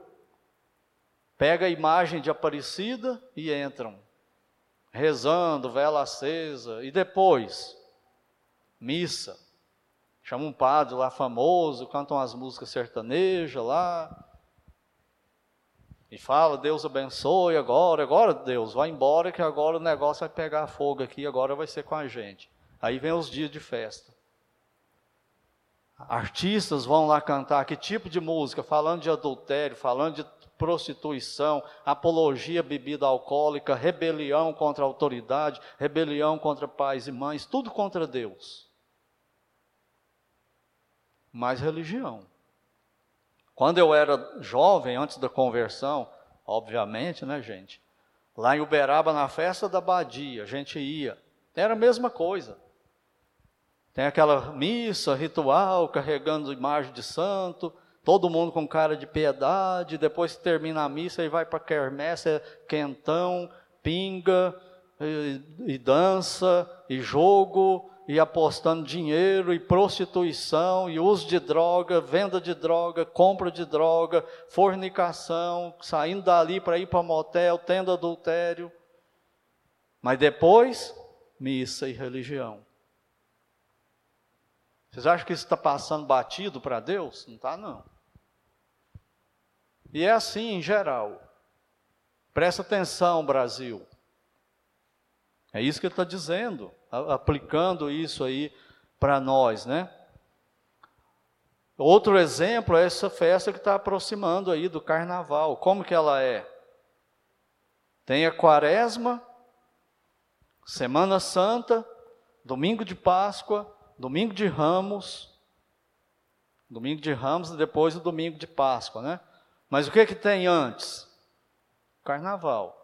Pega a imagem de Aparecida e entram, rezando, vela acesa, e depois, missa. Chama um padre lá famoso, canta umas músicas sertanejas lá. E fala, Deus abençoe agora, agora Deus, vai embora que agora o negócio vai pegar fogo aqui, agora vai ser com a gente. Aí vem os dias de festa. Artistas vão lá cantar que tipo de música? Falando de adultério, falando de prostituição, apologia bebida alcoólica, rebelião contra a autoridade, rebelião contra pais e mães, tudo contra Deus mais religião. Quando eu era jovem, antes da conversão, obviamente, né, gente? Lá em Uberaba, na festa da Badia, a gente ia. Era a mesma coisa. Tem aquela missa ritual, carregando imagem de santo, todo mundo com cara de piedade, depois que termina a missa e vai para a quermesse, é quentão, pinga, e, e dança, e jogo, e apostando dinheiro e prostituição e uso de droga, venda de droga, compra de droga, fornicação, saindo dali para ir para motel, tendo adultério. Mas depois, missa e religião. Vocês acham que isso está passando batido para Deus? Não está, não. E é assim em geral. Presta atenção, Brasil. É isso que ele está dizendo aplicando isso aí para nós, né? Outro exemplo é essa festa que está aproximando aí do carnaval. Como que ela é? Tem a quaresma, Semana Santa, domingo de Páscoa, domingo de Ramos, domingo de Ramos e depois o domingo de Páscoa, né? Mas o que que tem antes? Carnaval.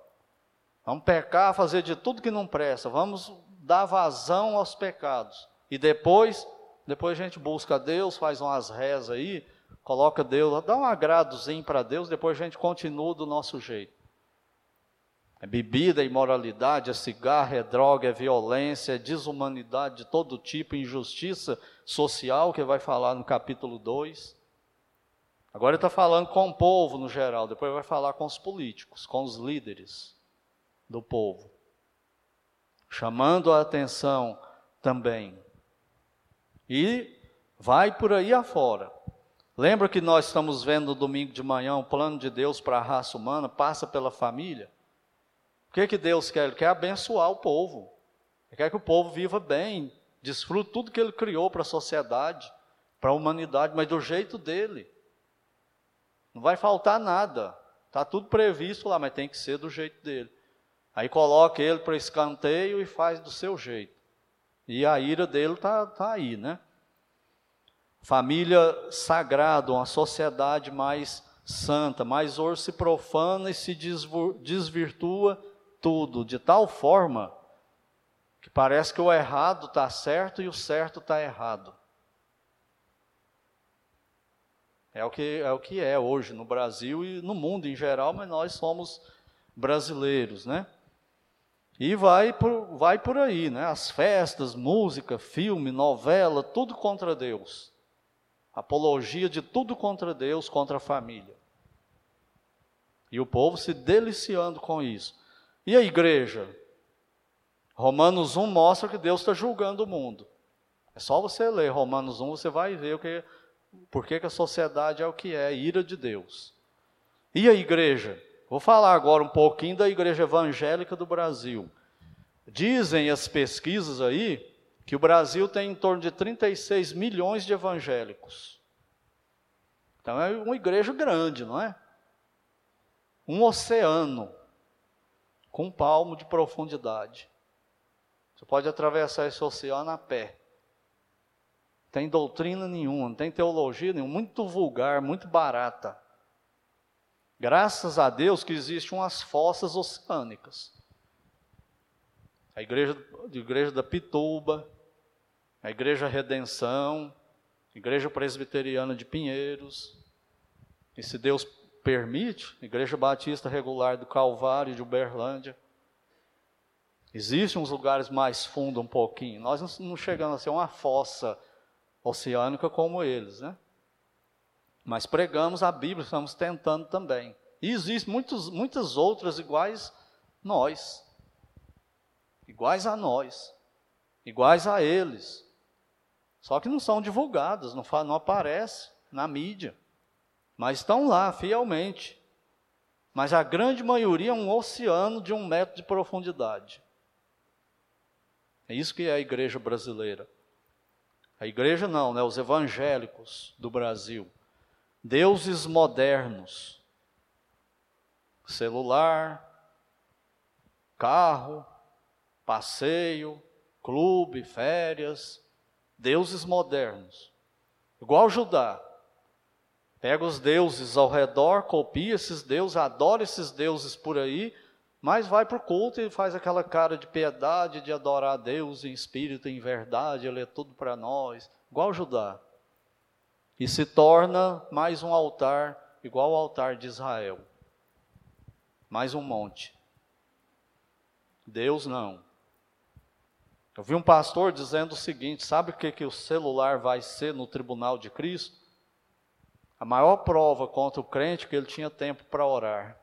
Vamos pecar, fazer de tudo que não presta. Vamos dá vazão aos pecados. E depois, depois a gente busca Deus, faz umas rezas aí, coloca Deus, dá um agradozinho para Deus, depois a gente continua do nosso jeito. É bebida, é imoralidade, é cigarro, é droga, é violência, é desumanidade de todo tipo, injustiça social, que vai falar no capítulo 2. Agora está falando com o povo no geral, depois vai falar com os políticos, com os líderes do povo chamando a atenção também. E vai por aí afora. Lembra que nós estamos vendo no domingo de manhã o plano de Deus para a raça humana, passa pela família? O que, que Deus quer? Ele quer abençoar o povo. Ele quer que o povo viva bem, desfrute tudo que ele criou para a sociedade, para a humanidade, mas do jeito dele. Não vai faltar nada. Está tudo previsto lá, mas tem que ser do jeito dele. Aí coloca ele para escanteio e faz do seu jeito. E a ira dele está tá aí, né? Família sagrada, uma sociedade mais santa, mas hoje se profana e se desvirtua tudo, de tal forma que parece que o errado está certo e o certo está errado. É o, que, é o que é hoje no Brasil e no mundo em geral, mas nós somos brasileiros, né? E vai por, vai por aí, né? As festas, música, filme, novela, tudo contra Deus. Apologia de tudo contra Deus, contra a família. E o povo se deliciando com isso. E a igreja? Romanos 1 mostra que Deus está julgando o mundo. É só você ler Romanos 1, você vai ver o que, por que a sociedade é o que é, ira de Deus. E a igreja? Vou falar agora um pouquinho da igreja evangélica do Brasil. Dizem as pesquisas aí que o Brasil tem em torno de 36 milhões de evangélicos. Então é uma igreja grande, não é? Um oceano com um palmo de profundidade. Você pode atravessar esse oceano a pé. Tem doutrina nenhuma, não tem teologia nenhuma, muito vulgar, muito barata. Graças a Deus que existem umas fossas oceânicas. A igreja, a igreja da Pituba, a Igreja Redenção, Igreja Presbiteriana de Pinheiros, e se Deus permite, Igreja Batista Regular do Calvário de Uberlândia. Existem uns lugares mais fundos um pouquinho. Nós não chegamos a ser uma fossa oceânica como eles, né? Mas pregamos a Bíblia, estamos tentando também. E existem muitos, muitas outras iguais nós, iguais a nós, iguais a eles. Só que não são divulgadas, não, não aparece na mídia. Mas estão lá fielmente. Mas a grande maioria é um oceano de um metro de profundidade. É isso que é a igreja brasileira. A igreja não, né? Os evangélicos do Brasil. Deuses modernos. Celular, carro, passeio, clube, férias, deuses modernos. Igual Judá. Pega os deuses ao redor, copia esses deuses, adora esses deuses por aí, mas vai para o culto e faz aquela cara de piedade, de adorar a Deus em espírito, em verdade, Ele é tudo para nós. Igual Judá. E se torna mais um altar, igual ao altar de Israel. Mais um monte. Deus não. Eu vi um pastor dizendo o seguinte: sabe o que, que o celular vai ser no tribunal de Cristo? A maior prova contra o crente é que ele tinha tempo para orar,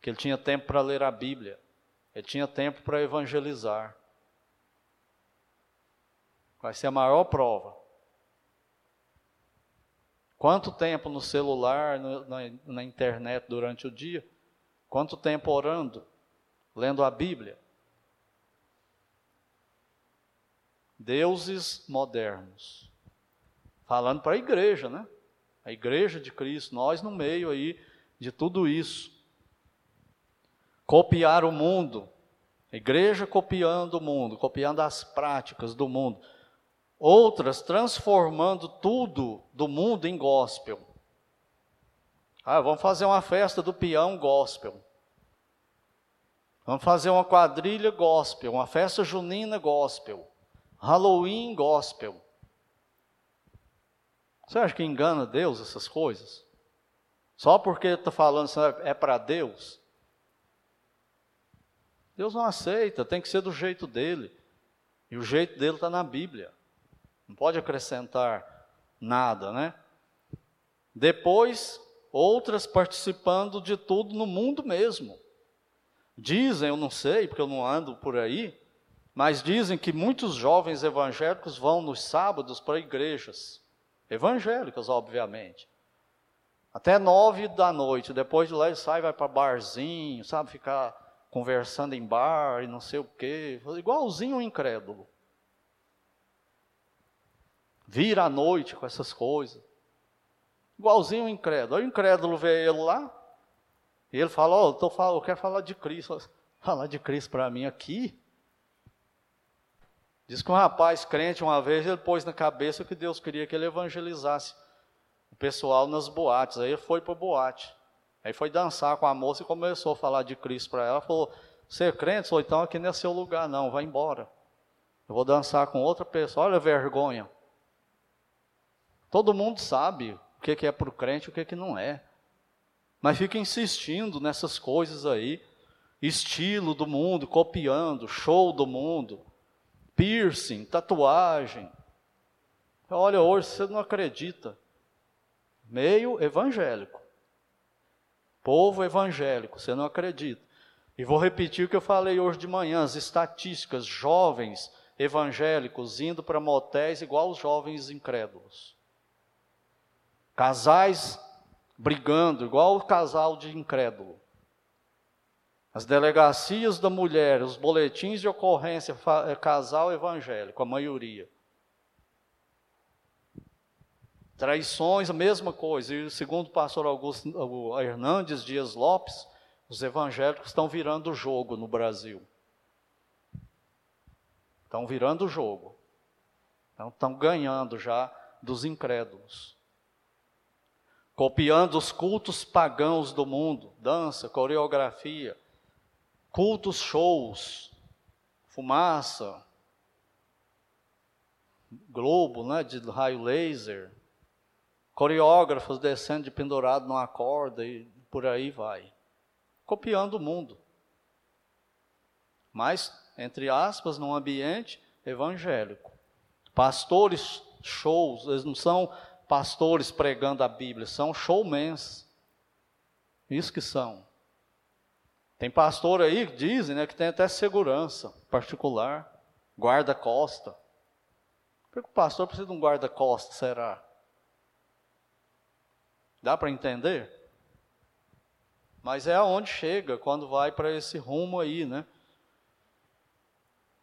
que ele tinha tempo para ler a Bíblia, ele tinha tempo para evangelizar. Vai ser a maior prova. Quanto tempo no celular, no, na, na internet durante o dia? Quanto tempo orando, lendo a Bíblia? deuses modernos. Falando para a igreja, né? A igreja de Cristo, nós no meio aí de tudo isso. Copiar o mundo, a igreja copiando o mundo, copiando as práticas do mundo. Outras transformando tudo do mundo em gospel. Ah, vamos fazer uma festa do peão gospel. Vamos fazer uma quadrilha gospel, uma festa junina gospel. Halloween gospel. Você acha que engana Deus essas coisas? Só porque está falando é para Deus? Deus não aceita, tem que ser do jeito dele. E o jeito dele está na Bíblia. Não pode acrescentar nada, né? Depois, outras participando de tudo no mundo mesmo. Dizem, eu não sei, porque eu não ando por aí, Mas dizem que muitos jovens evangélicos vão nos sábados para igrejas, evangélicas, obviamente. Até nove da noite, depois de lá ele sai, vai para barzinho, sabe, ficar conversando em bar e não sei o quê, igualzinho um incrédulo. Vira à noite com essas coisas. Igualzinho um incrédulo. O incrédulo vê ele lá, e ele fala, oh, eu, eu quero falar de Cristo. Falar de Cristo para mim aqui? Diz que um rapaz crente, uma vez, ele pôs na cabeça que Deus queria que ele evangelizasse o pessoal nas boates. Aí ele foi para boate. Aí foi dançar com a moça e começou a falar de Cristo para ela. Falou: Você é crente? Ou então aqui não é seu lugar, não, vai embora. Eu vou dançar com outra pessoa. Olha a vergonha. Todo mundo sabe o que é para o crente e o que não é. Mas fica insistindo nessas coisas aí. Estilo do mundo, copiando, show do mundo piercing, tatuagem. Olha, hoje você não acredita. Meio evangélico. Povo evangélico, você não acredita. E vou repetir o que eu falei hoje de manhã: as estatísticas, jovens evangélicos indo para motéis igual os jovens incrédulos. Casais brigando, igual o casal de incrédulo. As delegacias da mulher, os boletins de ocorrência, é casal evangélico, a maioria. Traições, a mesma coisa. E segundo o pastor Augusto Hernandes Dias Lopes, os evangélicos estão virando o jogo no Brasil. Estão virando o jogo. Então, estão ganhando já dos incrédulos. Copiando os cultos pagãos do mundo, dança, coreografia, cultos shows, fumaça, globo, né, de raio laser, coreógrafos descendo de pendurado numa corda e por aí vai. Copiando o mundo. Mas, entre aspas, num ambiente evangélico. Pastores shows, eles não são pastores pregando a Bíblia, são showmans. Isso que são. Tem pastor aí que dizem né, que tem até segurança particular, guarda-costa. Por que o pastor precisa de um guarda-costa, será? Dá para entender? Mas é aonde chega quando vai para esse rumo aí, né?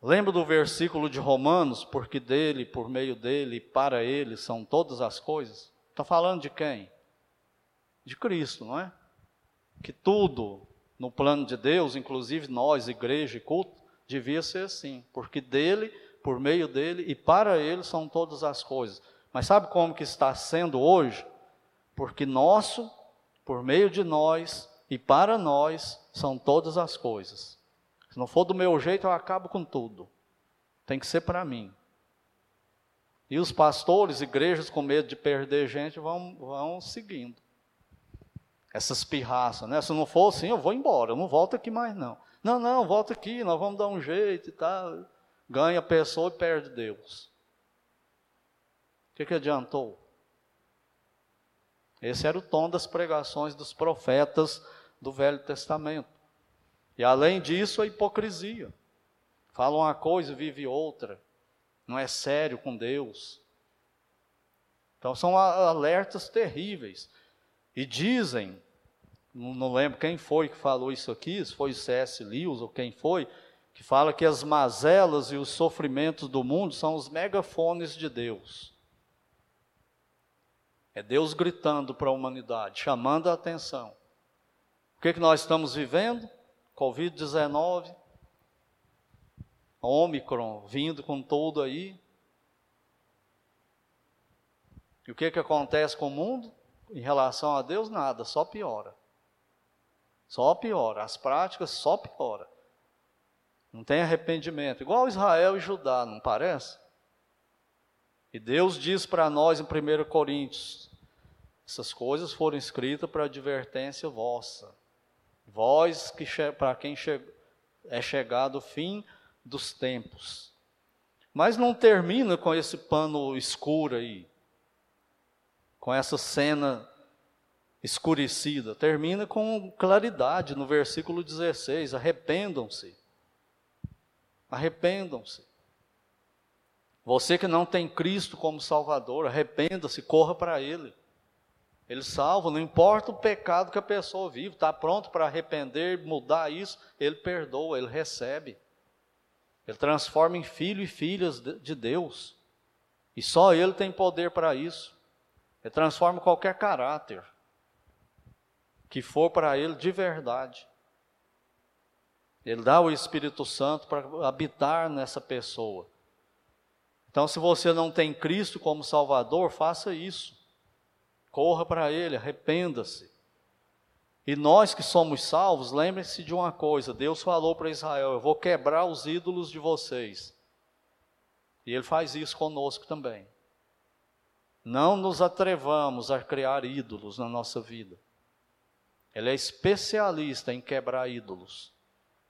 Lembra do versículo de Romanos, porque dele, por meio dele, para ele são todas as coisas? Está falando de quem? De Cristo, não é? Que tudo no plano de Deus, inclusive nós, igreja e culto, devia ser assim, porque dele, por meio dele e para ele são todas as coisas. Mas sabe como que está sendo hoje? Porque nosso, por meio de nós e para nós são todas as coisas. Se não for do meu jeito, eu acabo com tudo. Tem que ser para mim. E os pastores, igrejas com medo de perder gente, vão, vão seguindo essas pirraças, né? Se não for assim, eu vou embora, eu não volto aqui mais não. Não, não, volta aqui, nós vamos dar um jeito e tal. Ganha a pessoa e perde Deus. O que, que adiantou? Esse era o tom das pregações dos profetas do Velho Testamento. E além disso, a hipocrisia. Fala uma coisa e vive outra. Não é sério com Deus. Então são alertas terríveis. E dizem não, lembro quem foi que falou isso aqui, se foi C.S. Lewis ou quem foi, que fala que as mazelas e os sofrimentos do mundo são os megafones de Deus. É Deus gritando para a humanidade, chamando a atenção. O que, que nós estamos vivendo? Covid-19, Ômicron vindo com tudo aí. E o que, que acontece com o mundo? Em relação a Deus, nada, só piora. Só piora, as práticas só piora. Não tem arrependimento, igual Israel e Judá, não parece? E Deus diz para nós em 1 Coríntios: essas coisas foram escritas para advertência vossa. Vós que para quem é chegado o fim dos tempos. Mas não termina com esse pano escuro aí, com essa cena escurecida. Termina com claridade no versículo 16: arrependam-se. Arrependam-se. Você que não tem Cristo como Salvador, arrependa-se, corra para Ele. Ele salva, não importa o pecado que a pessoa vive, está pronto para arrepender, mudar isso, Ele perdoa, Ele recebe. Ele transforma em filho e filhas de Deus. E só Ele tem poder para isso. Ele transforma qualquer caráter que for para Ele de verdade. Ele dá o Espírito Santo para habitar nessa pessoa. Então, se você não tem Cristo como Salvador, faça isso. Corra para Ele, arrependa-se. E nós que somos salvos, lembre-se de uma coisa: Deus falou para Israel: Eu vou quebrar os ídolos de vocês. E Ele faz isso conosco também. Não nos atrevamos a criar ídolos na nossa vida. Ele é especialista em quebrar ídolos.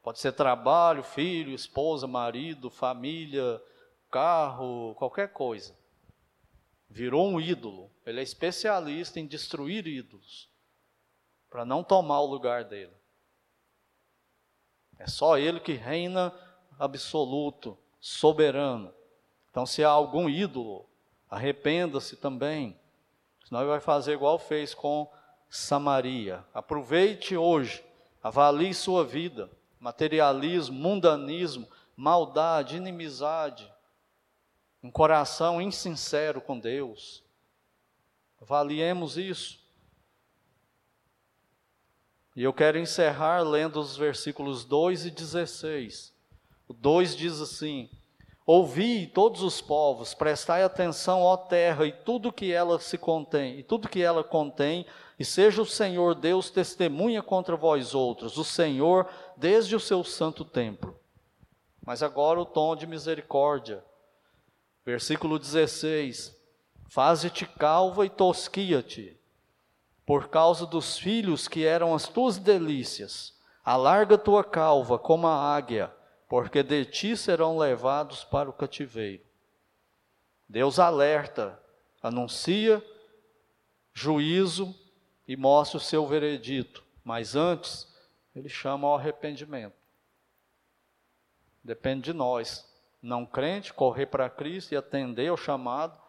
Pode ser trabalho, filho, esposa, marido, família, carro, qualquer coisa. Virou um ídolo. Ele é especialista em destruir ídolos para não tomar o lugar dele. É só ele que reina absoluto, soberano. Então, se há algum ídolo, arrependa-se também. Senão ele vai fazer igual fez com Samaria. Aproveite hoje, avalie sua vida. Materialismo, mundanismo, maldade, inimizade, um coração insincero com Deus. Avaliemos isso. E eu quero encerrar lendo os versículos 2 e 16. O 2 diz assim: Ouvi todos os povos, prestai atenção, ó terra, e tudo que ela se contém, e tudo que ela contém, e seja o Senhor Deus testemunha contra vós outros, o Senhor desde o seu santo templo. Mas agora o tom de misericórdia. Versículo 16: Faze-te calva e tosquia-te, por causa dos filhos que eram as tuas delícias. Alarga tua calva como a águia, porque de ti serão levados para o cativeiro. Deus alerta, anuncia juízo e mostra o seu veredito, mas antes ele chama ao arrependimento. Depende de nós não crente, correr para Cristo e atender ao chamado,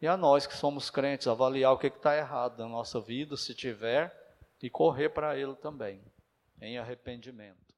e a nós que somos crentes, avaliar o que está errado na nossa vida, se tiver, e correr para Ele também, em arrependimento.